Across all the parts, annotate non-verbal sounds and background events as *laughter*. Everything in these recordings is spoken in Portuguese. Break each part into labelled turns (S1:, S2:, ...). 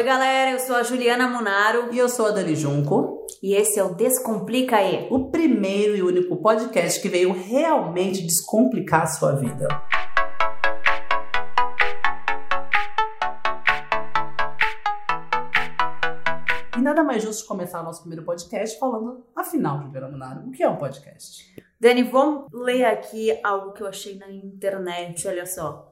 S1: Oi, galera, eu sou a Juliana Munaro
S2: E eu sou a Dani Junco,
S1: e esse é o Descomplica aí.
S2: o primeiro e único podcast que veio realmente descomplicar a sua vida. E nada mais justo começar o nosso primeiro podcast falando, afinal, Juliana Munaro, o que é um podcast?
S1: Dani, vamos ler aqui algo que eu achei na internet, olha só.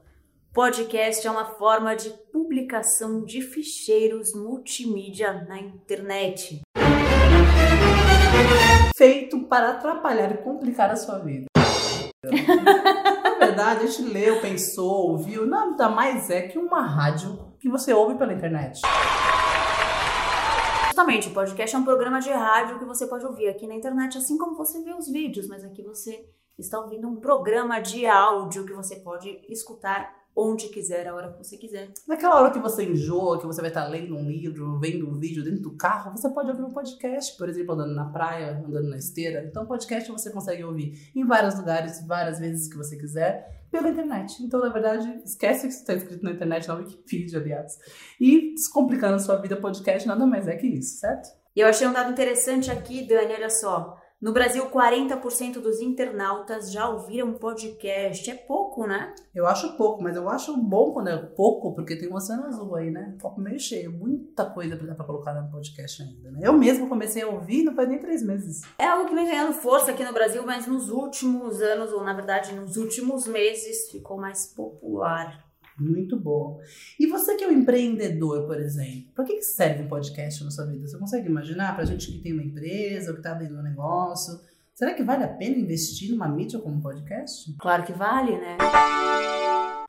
S1: Podcast é uma forma de publicação de ficheiros multimídia na internet.
S2: Feito para atrapalhar e complicar a sua vida. Na verdade, a gente leu, pensou, ouviu, nada mais é que uma rádio que você ouve pela internet.
S1: Justamente, o podcast é um programa de rádio que você pode ouvir aqui na internet, assim como você vê os vídeos, mas aqui você está ouvindo um programa de áudio que você pode escutar onde quiser, a hora que você quiser.
S2: Naquela hora que você enjoa, que você vai estar lendo um livro, vendo um vídeo dentro do carro, você pode ouvir um podcast, por exemplo, andando na praia, andando na esteira. Então, podcast você consegue ouvir em vários lugares, várias vezes que você quiser, pela internet. Então, na verdade, esquece o que está escrito na internet, na Wikipedia, aliás. E descomplicando a sua vida, podcast nada mais é que isso, certo?
S1: E eu achei um dado interessante aqui, Dani, olha só. No Brasil, 40% dos internautas já ouviram podcast. É pouco, né?
S2: Eu acho pouco, mas eu acho bom quando é pouco, porque tem um oceano azul aí, né? Copo meio cheio, muita coisa pra, pra colocar no podcast ainda, né? Eu mesmo comecei a ouvir não faz nem três meses.
S1: É algo que vem ganhando força aqui no Brasil, mas nos últimos anos, ou na verdade nos últimos meses, ficou mais popular.
S2: Muito bom. E você que é um empreendedor, por exemplo, para que serve um podcast na sua vida? Você consegue imaginar pra gente que tem uma empresa ou que tá abrindo um negócio? Será que vale a pena investir numa mídia como podcast?
S1: Claro que vale, né?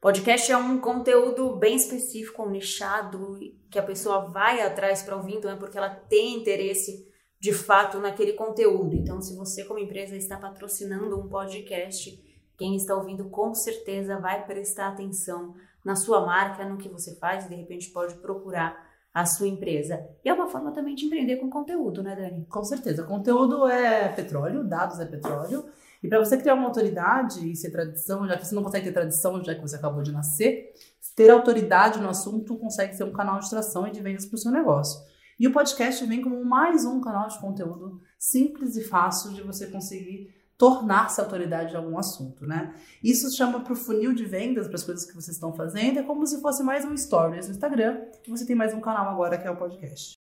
S1: Podcast é um conteúdo bem específico, nichado, que a pessoa vai atrás para ouvir, então é porque ela tem interesse de fato naquele conteúdo. Então, se você, como empresa, está patrocinando um podcast, quem está ouvindo com certeza vai prestar atenção na sua marca, no que você faz, e de repente pode procurar a sua empresa. E é uma forma também de empreender com conteúdo, né, Dani?
S2: Com certeza. Conteúdo é petróleo, dados é petróleo. E para você criar uma autoridade e ser tradição, já que você não consegue ter tradição, já que você acabou de nascer, ter autoridade no assunto consegue ser um canal de tração e de vendas para o seu negócio. E o podcast vem como mais um canal de conteúdo simples e fácil de você conseguir tornar-se autoridade de algum assunto, né? Isso chama para o funil de vendas, para as coisas que vocês estão fazendo, é como se fosse mais um stories no Instagram, e você tem mais um canal agora que é o podcast.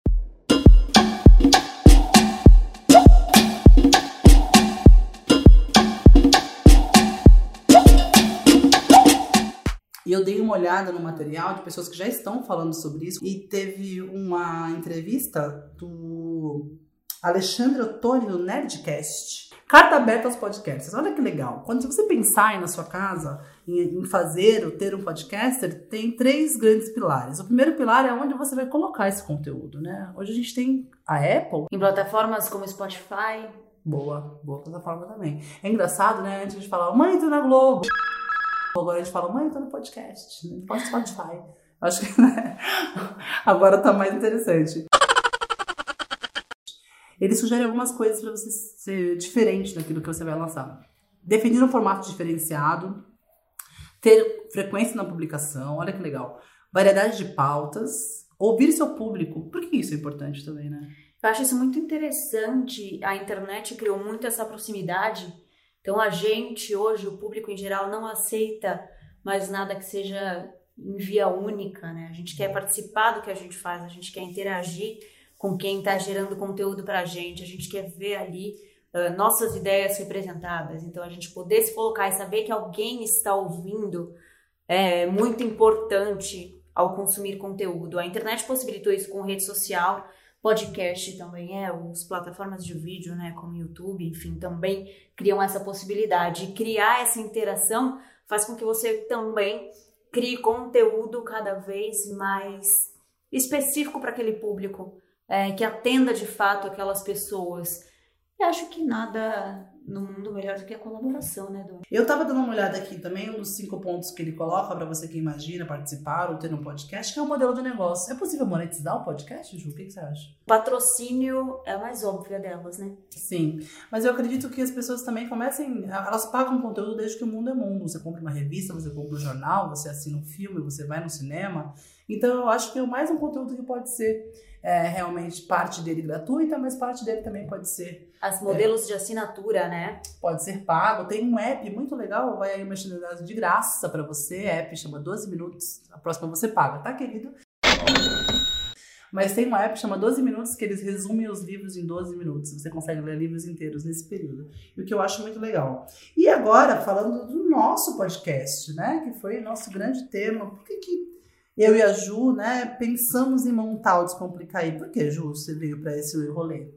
S2: E eu dei uma olhada no material de pessoas que já estão falando sobre isso. E teve uma entrevista do Alexandre Ottoni no Nerdcast. Carta aberta aos podcasts. Olha que legal. Quando você pensar aí na sua casa em, em fazer ou ter um podcaster, tem três grandes pilares. O primeiro pilar é onde você vai colocar esse conteúdo, né? Hoje a gente tem a Apple,
S1: Em plataformas como Spotify,
S2: Boa, boa plataforma também. É engraçado, né? Antes a gente falava, mãe, tô na Globo. Agora a gente fala, mãe, tô no podcast. né? Pode Spotify. Acho que *laughs* né? agora tá mais interessante. Ele sugere algumas coisas para você ser diferente daquilo que você vai lançar. Definir um formato diferenciado, ter frequência na publicação, olha que legal. Variedade de pautas, ouvir seu público. Por que isso é importante também, né?
S1: Eu acho isso muito interessante. A internet criou muito essa proximidade. Então a gente hoje, o público em geral, não aceita mais nada que seja em via única, né? A gente quer participar do que a gente faz, a gente quer interagir com quem está gerando conteúdo para a gente, a gente quer ver ali ah, nossas ideias representadas. Então a gente poder se colocar e saber que alguém está ouvindo é muito importante ao consumir conteúdo. A internet possibilitou isso com rede social, podcast também é, as plataformas de vídeo, né, como YouTube, enfim, também criam essa possibilidade. E criar essa interação faz com que você também crie conteúdo cada vez mais específico para aquele público, é, que atenda de fato aquelas pessoas. E acho que nada no mundo melhor do que a colaboração, né, Dom?
S2: Eu tava dando uma olhada aqui também, um dos cinco pontos que ele coloca para você que imagina participar ou ter um podcast, que é o um modelo de negócio. É possível monetizar o podcast, Ju? O que, que você acha?
S1: Patrocínio é a mais óbvia delas, né?
S2: Sim, mas eu acredito que as pessoas também comecem, elas pagam conteúdo desde que o mundo é mundo. Você compra uma revista, você compra um jornal, você assina um filme, você vai no cinema. Então eu acho que é mais um conteúdo que pode ser é, realmente parte dele gratuita, mas parte dele também pode ser.
S1: As modelos é, de assinatura, né?
S2: Pode ser pago. Tem um app muito legal, vai aí uma de graça para você. app chama 12 minutos. A próxima você paga, tá, querido? Mas tem uma app chama 12 minutos que eles resumem os livros em 12 minutos. Você consegue ler livros inteiros nesse período. E o que eu acho muito legal. E agora, falando do nosso podcast, né? Que foi nosso grande tema. Por que, que eu e a Ju, né, pensamos em montar o Descomplicar Por que, Ju, você veio para esse rolê?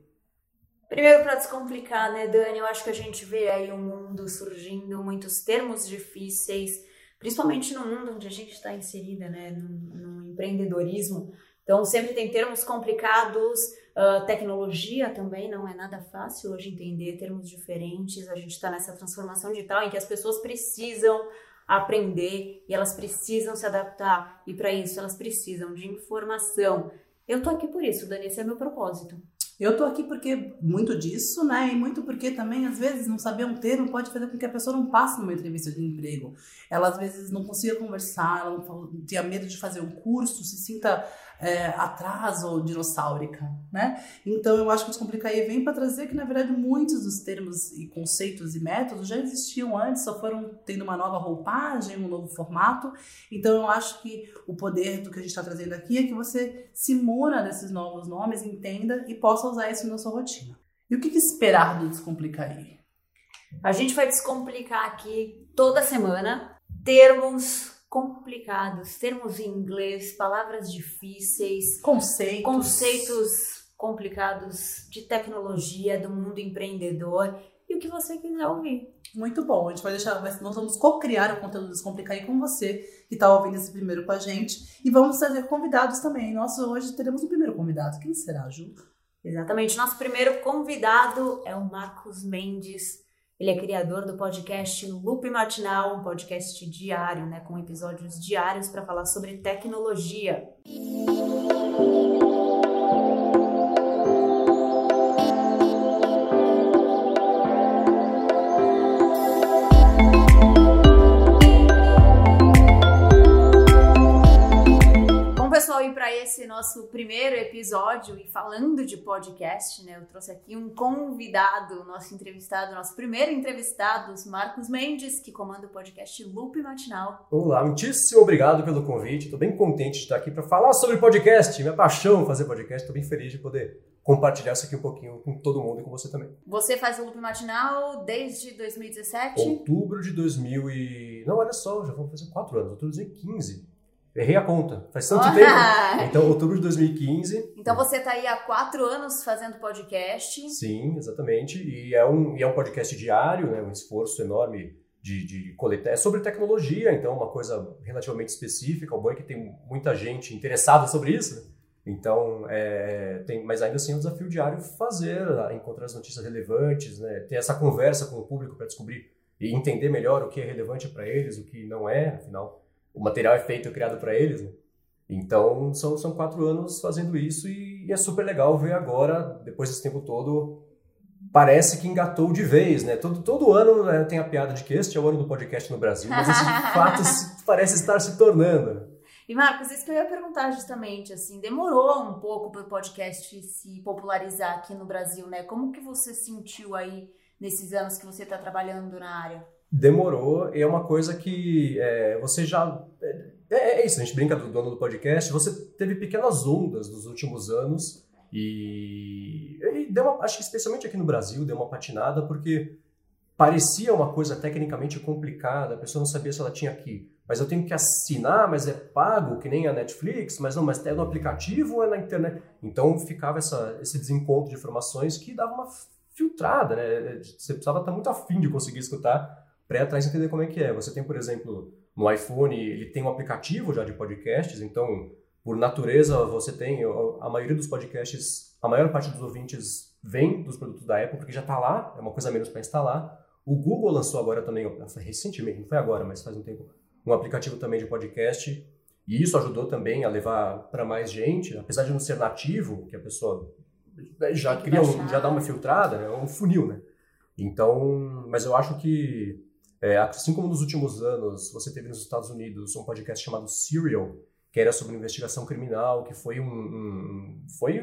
S1: Primeiro, para descomplicar, né, Dani? Eu acho que a gente vê aí um mundo surgindo, muitos termos difíceis, principalmente no mundo onde a gente está inserida, né, no, no, empreendedorismo. Então, sempre tem termos complicados, uh, tecnologia também não é nada fácil hoje entender termos diferentes. A gente está nessa transformação digital em que as pessoas precisam aprender e elas precisam se adaptar. E para isso elas precisam de informação. Eu tô aqui por isso, Dani, esse é meu propósito.
S2: Eu tô aqui porque muito disso, né? E muito porque também, às vezes, não saber um termo pode fazer com que a pessoa não passe numa entrevista de emprego. Ela, às vezes, não consiga conversar, ela não tenha medo de fazer um curso, se sinta é, atrás ou dinossáurica, né? Então eu acho que o Descomplicar aí vem para trazer que, na verdade, muitos dos termos e conceitos e métodos já existiam antes, só foram tendo uma nova roupagem, um novo formato. Então eu acho que o poder do que a gente está trazendo aqui é que você se muna desses novos nomes, entenda e possa usar isso na sua rotina. E o que, que esperar do Descomplicar aí?
S1: A gente vai descomplicar aqui toda semana termos complicados, termos em inglês, palavras difíceis,
S2: conceitos,
S1: conceitos complicados de tecnologia, do mundo empreendedor e o que você quiser ouvir.
S2: Muito bom. A gente vai deixar, nós vamos co-criar o conteúdo Descomplicar aí com você que está ouvindo esse primeiro com a gente e vamos trazer convidados também. Nós hoje teremos o um primeiro convidado. Quem será, Ju?
S1: Exatamente. Nosso primeiro convidado é o Marcos Mendes ele é criador do podcast Loop Matinal, um podcast diário, né, com episódios diários para falar sobre tecnologia. Para esse nosso primeiro episódio e falando de podcast, né, eu trouxe aqui um convidado, nosso entrevistado, nosso primeiro entrevistado, Marcos Mendes, que comanda o podcast Loop Matinal.
S3: Olá, muitíssimo obrigado pelo convite. Estou bem contente de estar aqui para falar sobre podcast, minha paixão fazer podcast. Estou bem feliz de poder compartilhar isso aqui um pouquinho com todo mundo e com você também.
S1: Você faz o Loop Matinal desde 2017?
S3: Outubro de 2000 e... Não, olha só, já vamos fazer quatro anos, outubro de 2015. Errei a conta. Faz tanto oh, tempo. *laughs* Então, outubro de 2015.
S1: Então, você está aí há quatro anos fazendo podcast.
S3: Sim, exatamente. E é um, e é um podcast diário, né? um esforço enorme de, de coletar. É sobre tecnologia, então, uma coisa relativamente específica. O bom é que tem muita gente interessada sobre isso. Né? Então, é, tem, mas ainda assim é um desafio diário fazer, encontrar as notícias relevantes, né? ter essa conversa com o público para descobrir e entender melhor o que é relevante para eles, o que não é, afinal o material é feito, criado para eles, né? Então, são, são quatro anos fazendo isso e, e, é super legal ver agora, depois desse tempo todo, parece que engatou de vez, né? Todo, todo ano né, tem a piada de que este é o ano do podcast no Brasil, mas isso de *laughs* fato parece estar se tornando.
S1: E Marcos, isso que eu ia perguntar justamente, assim, demorou um pouco para o podcast se popularizar aqui no Brasil, né? Como que você sentiu aí nesses anos que você está trabalhando na área?
S3: Demorou e é uma coisa que é, você já. É, é, isso, a gente brinca do dono do podcast. Você teve pequenas ondas nos últimos anos e, e deu uma, acho que especialmente aqui no Brasil, deu uma patinada porque parecia uma coisa tecnicamente complicada, a pessoa não sabia se ela tinha aqui. Mas eu tenho que assinar, mas é pago, que nem a Netflix, mas não, mas é no aplicativo ou é na internet? Então ficava essa, esse desencontro de informações que dava uma filtrada, né? Você precisava estar muito afim de conseguir escutar para atrás entender como é que é. Você tem, por exemplo, no iPhone, ele tem um aplicativo já de podcasts, então, por natureza, você tem, a maioria dos podcasts, a maior parte dos ouvintes vem dos produtos da Apple, porque já está lá, é uma coisa menos para instalar. O Google lançou agora também, recentemente, não foi agora, mas faz um tempo, um aplicativo também de podcast. E isso ajudou também a levar para mais gente, apesar de não ser nativo, que a pessoa já cria, um, já dá uma filtrada, né? é um funil, né? Então, mas eu acho que, é, assim como nos últimos anos você teve nos Estados Unidos um podcast chamado Serial, que era sobre investigação criminal, que foi um, um foi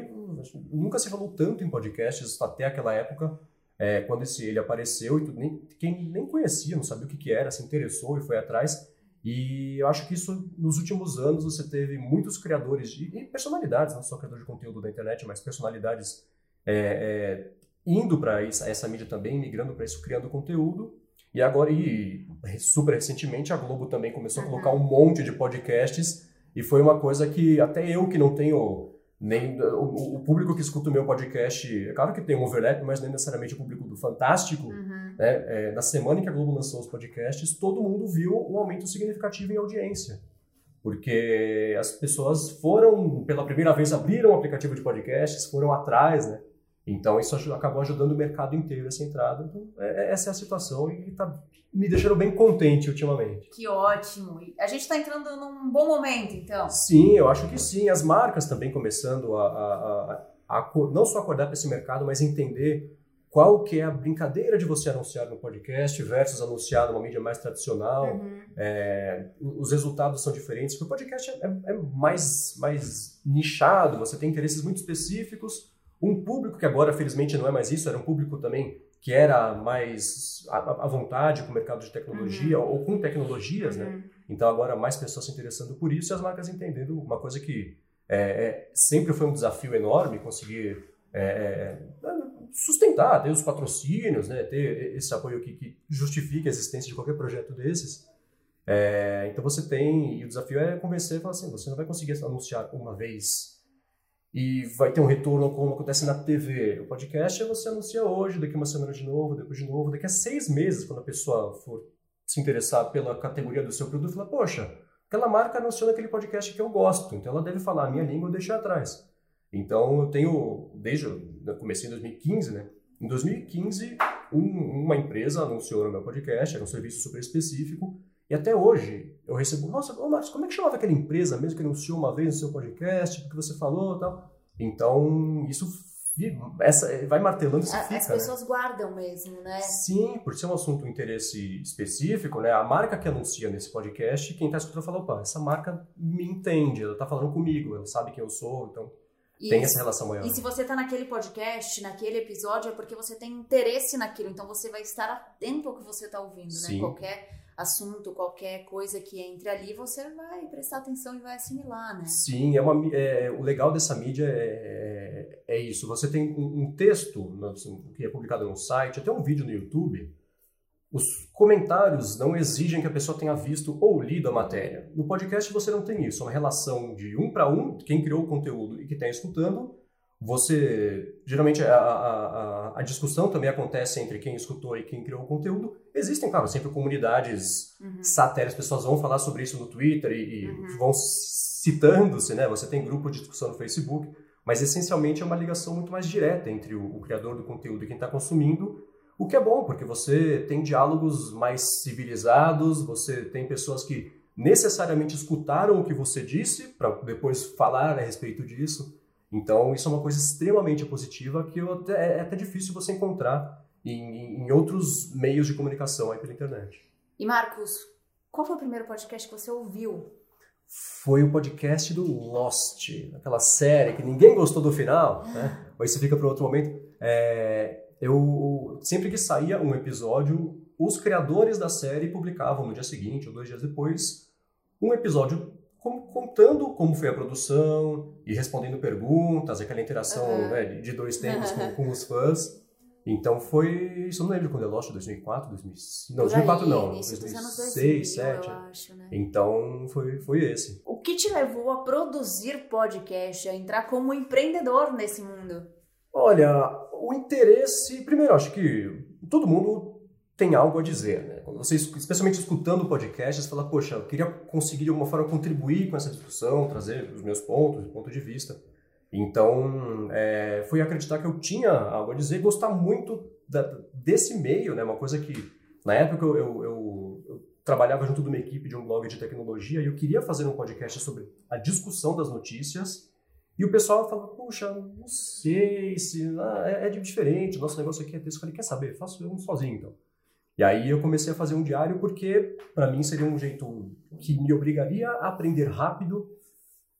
S3: nunca se falou tanto em podcasts até aquela época, é, quando esse, ele apareceu e tudo, nem, quem nem conhecia, não sabia o que, que era, se interessou e foi atrás. E eu acho que isso, nos últimos anos, você teve muitos criadores de, e personalidades, não só criadores de conteúdo da internet, mas personalidades é, é, indo para essa mídia também, migrando para isso, criando conteúdo. E agora, e super recentemente, a Globo também começou uhum. a colocar um monte de podcasts e foi uma coisa que até eu que não tenho nem o, o, público que escuta o meu podcast, é claro que tem um overlap, mas nem necessariamente o público do Fantástico. Uhum. Né? É, na semana em que a Globo lançou os podcasts, todo mundo viu um aumento significativo em audiência. Porque as pessoas foram, pela primeira vez, abriram o aplicativo de podcasts, foram atrás, né? Então isso acabou ajudando o mercado inteiro essa entrada. Então, é, é essa é a situação e está me deixando bem contente ultimamente.
S1: Que ótimo! A gente está entrando num bom momento, então.
S3: Sim, eu acho que sim. As marcas também começando a, a, a, a não só acordar para esse mercado, mas entender qual que é a brincadeira de você anunciar no podcast versus anunciar numa mídia mais tradicional. Uhum. É, os resultados são diferentes, porque o podcast é, é, mais, mais nichado, você tem interesses muito específicos. Um público que agora, felizmente, não é mais isso, era um público também que era mais à, vontade com o mercado de tecnologia uhum. ou com tecnologias, né? uhum. né? Então agora mais pessoas se interessando por isso e as marcas entendendo uma coisa que é, é, sempre foi um desafio enorme conseguir é, é sustentar, ter os patrocínios, né? Ter esse apoio que, que justifique a existência de qualquer projeto desses. É, então você tem e o desafio é convencer e falar assim, você não vai conseguir anunciar uma vez e vai ter um retorno como acontece na TV. O podcast é você anuncia hoje, daqui uma semana de novo, depois de novo, daqui a seis meses, quando a pessoa for se interessar pela categoria do seu produto, fala, poxa, aquela marca anunciou naquele podcast que eu gosto, então ela deve falar a minha língua e deixar atrás. Então eu tenho, desde eu comecei em 2015, né? Em 2015, um, uma empresa anunciou no meu podcast, era um serviço super específico, e até hoje eu recebo, nossa, ô Marcos, como é que chamava aquela empresa mesmo que anunciou uma vez no seu podcast, o que você falou e tal? Então, isso essa, vai martelando e fica,
S1: As pessoas
S3: né?
S1: guardam mesmo, né?
S3: Sim, por ser um assunto de interesse específico, né? A marca que anuncia nesse podcast, quem está escutando fala, opa, essa marca me entende, ela está falando comigo, ela sabe quem eu sou, então e tem essa relação maior.
S1: E se você está naquele podcast, naquele episódio, é porque você tem interesse naquilo, então você vai estar atento ao que você está ouvindo, né? Sim. né? Qualquer assunto, qualquer coisa que entre ali, você vai prestar atenção e vai assimilar, né?
S3: Sim, é uma, é, o legal dessa mídia é, é, é isso. Você tem um, texto assim, que é publicado no site, até um vídeo no YouTube. Os comentários não exigem que a pessoa tenha visto ou lido a matéria. No podcast você não tem isso, é uma relação de um para um, quem criou o conteúdo e que está escutando, você geralmente a, a, a, discussão também acontece entre quem escutou e quem criou o conteúdo. Existem, claro, sempre comunidades uhum. satélites, pessoas vão falar sobre isso no Twitter e, e uhum. vão citando-se, né? Você tem grupo de discussão no Facebook, mas essencialmente é uma ligação muito mais direta entre o, o criador do conteúdo e quem está consumindo, o que é bom, porque você tem diálogos mais civilizados, você tem pessoas que necessariamente escutaram o que você disse para depois falar a respeito disso. Então, isso é uma coisa extremamente positiva que até, é até difícil você encontrar em, em outros meios de comunicação aí pela internet.
S1: E Marcos, qual foi o primeiro podcast que você ouviu?
S3: Foi o podcast do Lost, aquela série que ninguém gostou do final, né? Ou isso fica para outro momento. É, eu sempre que saía um episódio, os criadores da série publicavam no dia seguinte ou dois dias depois um episódio contando como foi a produção e respondendo perguntas, aquela interação uhum. né, de dois tempos com, com, os fãs. Então foi, isso eu não lembro quando é Lost, 2004, 2005, não, 2004 aí, não, 2006, 2007. Acho, né? Então foi, foi esse.
S1: O que te levou a produzir podcast, a entrar como empreendedor nesse mundo?
S3: Olha, o interesse, primeiro, acho que todo mundo tem algo a dizer, né? Quando você, especialmente escutando o podcast, você fala, poxa, eu queria conseguir de alguma forma contribuir com essa discussão, trazer os meus pontos, o ponto de vista. Então, é, foi acreditar que eu tinha algo a dizer, gostar muito da, desse meio, né? Uma coisa que, na época, eu, eu, eu, eu trabalhava junto de uma equipe de um blog de tecnologia e eu queria fazer um podcast sobre a discussão das notícias. E o pessoal falava, puxa, não sei se ah, é, é diferente, nosso negócio aqui é texto. Eu falei, quer saber? Faço eu sozinho, então. E aí eu comecei a fazer um diário porque, para mim, seria um jeito que me obrigaria a aprender rápido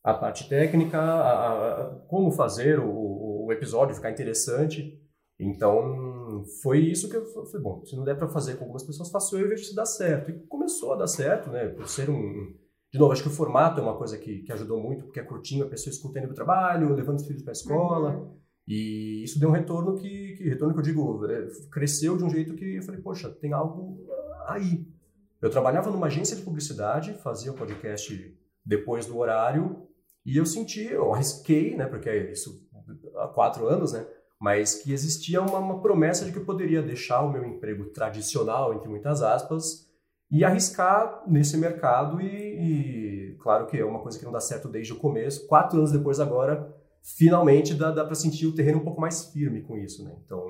S3: a parte técnica, a, a, como fazer o, o, episódio ficar interessante. Então, foi isso que eu falei, bom, se não der para fazer com algumas pessoas, faço eu e vejo se dá certo. E começou a dar certo, né? Por ser um... De novo, acho que o formato é uma coisa que, que ajudou muito, porque é curtinho, a pessoa escuta indo pro trabalho, levando os filhos para a escola. Uhum. E isso deu um retorno que, que, retorno que eu digo, é, cresceu de um jeito que eu falei, poxa, tem algo aí. Eu trabalhava numa agência de publicidade, fazia o podcast depois do horário, e eu senti, eu arrisquei, né, porque é isso há quatro anos, né, mas que existia uma, uma, promessa de que eu poderia deixar o meu emprego tradicional, entre muitas aspas, e arriscar nesse mercado e, e claro que é uma coisa que não dá certo desde o começo. Quatro anos depois agora, finalmente dá, dá para sentir o terreno um pouco mais firme com isso, né? Então,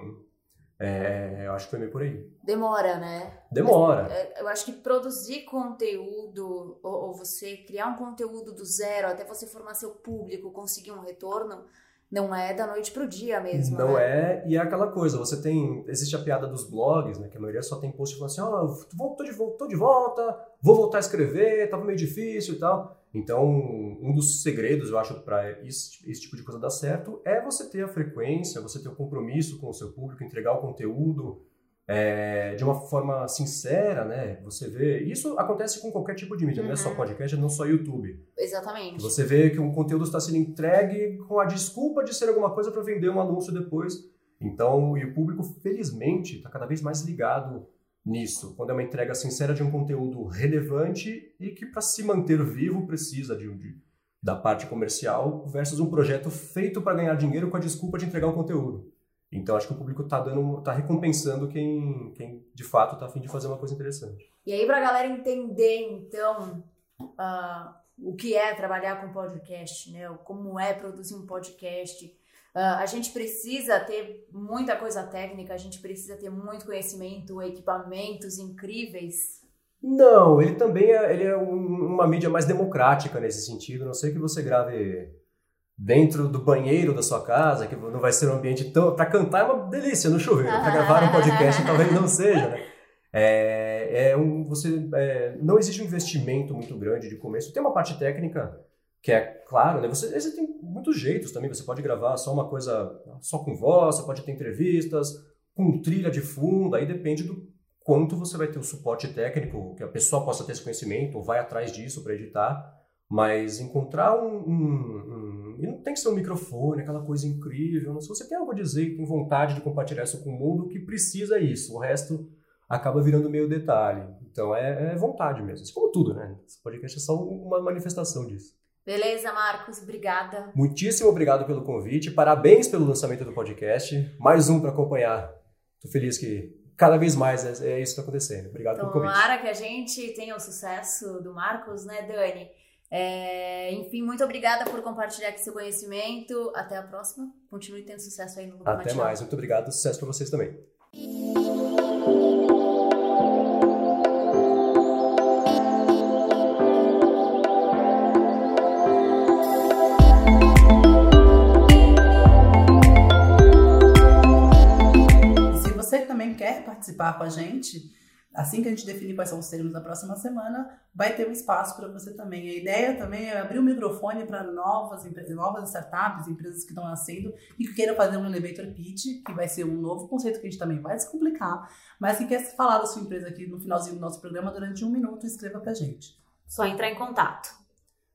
S3: é, eu acho que foi meio por aí.
S1: Demora, né?
S3: Demora.
S1: É, eu acho que produzir conteúdo, ou, ou, você criar um conteúdo do zero, até você formar seu público, conseguir um retorno, não é da noite pro dia mesmo.
S3: Não
S1: né?
S3: é, e é aquela coisa, você tem. Existe a piada dos blogs, né? Que a maioria só tem post falando assim, ó, oh, tô, de, tô de volta, vou voltar a escrever, tava meio difícil e tal. Então, um dos segredos, eu acho, para esse, esse, tipo de coisa dar certo é você ter a frequência, você ter o compromisso com o seu público, entregar o conteúdo é, de uma forma sincera, né? Você vê. Isso acontece com qualquer tipo de mídia, uhum. não é só uhum. podcast, não só YouTube.
S1: Exatamente.
S3: Você vê que um conteúdo está sendo entregue com a desculpa de ser alguma coisa para vender um anúncio depois. Então, e o público, felizmente, está cada vez mais ligado nisso, quando é uma entrega sincera de um conteúdo relevante e que para se manter vivo precisa de, de, da parte comercial versus um projeto feito para ganhar dinheiro com a desculpa de entregar um conteúdo. Então acho que o público está dando, tá recompensando quem, quem de fato está afim de fazer uma coisa interessante.
S1: E aí para a galera entender então uh, o que é trabalhar com podcast, né? Como é produzir um podcast Uh, a gente precisa ter muita coisa técnica, a gente precisa ter muito conhecimento, equipamentos incríveis.
S3: Não, ele também é, ele é um, uma mídia mais democrática nesse sentido. Não sei que você grave dentro do banheiro da sua casa, que não vai ser um ambiente tão. Para cantar é uma delícia no chuveiro, para gravar um podcast *laughs* talvez não seja, né? É, é um, você, é, não existe um investimento muito grande de começo. Tem uma parte técnica que é claro, né? Você, você tem muitos jeitos também. Você pode gravar só uma coisa só com voz, você pode ter entrevistas com trilha de fundo. Aí depende do quanto você vai ter o suporte técnico, que a pessoa possa ter esse conhecimento, ou vai atrás disso para editar. Mas encontrar um, um, um, E não tem que ser um microfone, aquela coisa incrível. Se você tem algo a dizer tem vontade de compartilhar isso com o mundo, que precisa isso. O resto acaba virando meio detalhe. Então é, é vontade mesmo. Isso como tudo, né? Esse podcast é só uma manifestação disso.
S1: Beleza, Marcos, obrigada.
S3: Muitíssimo obrigado pelo convite, parabéns pelo lançamento do podcast. Mais um para acompanhar. Estou feliz que cada vez mais é, é isso que está acontecendo. Obrigado
S1: Tomara
S3: pelo convite.
S1: Tomara que a gente tenha o sucesso do Marcos, né, Dani? É, enfim, muito obrigada por compartilhar aqui seu conhecimento. Até a próxima. Continue tendo sucesso aí no Grupo
S3: Até mais. Muito obrigado. Sucesso para vocês também.
S2: Participar com a gente, assim que a gente definir quais são os termos da próxima semana, vai ter um espaço para você também. A ideia também é abrir o microfone para novas empresas, novas startups, empresas que estão nascendo e que queiram fazer um elevator pitch, que vai ser um novo conceito que a gente também vai descomplicar, mas que quer falar da sua empresa aqui no finalzinho do nosso programa durante um minuto, escreva para a gente.
S1: Só entrar em contato.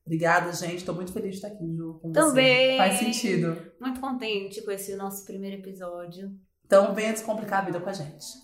S2: Obrigada, gente. Estou muito feliz de estar aqui Ju, com
S1: Também.
S2: você. Faz sentido.
S1: Muito contente com esse nosso primeiro episódio.
S2: Então venha descomplicar a vida com a gente.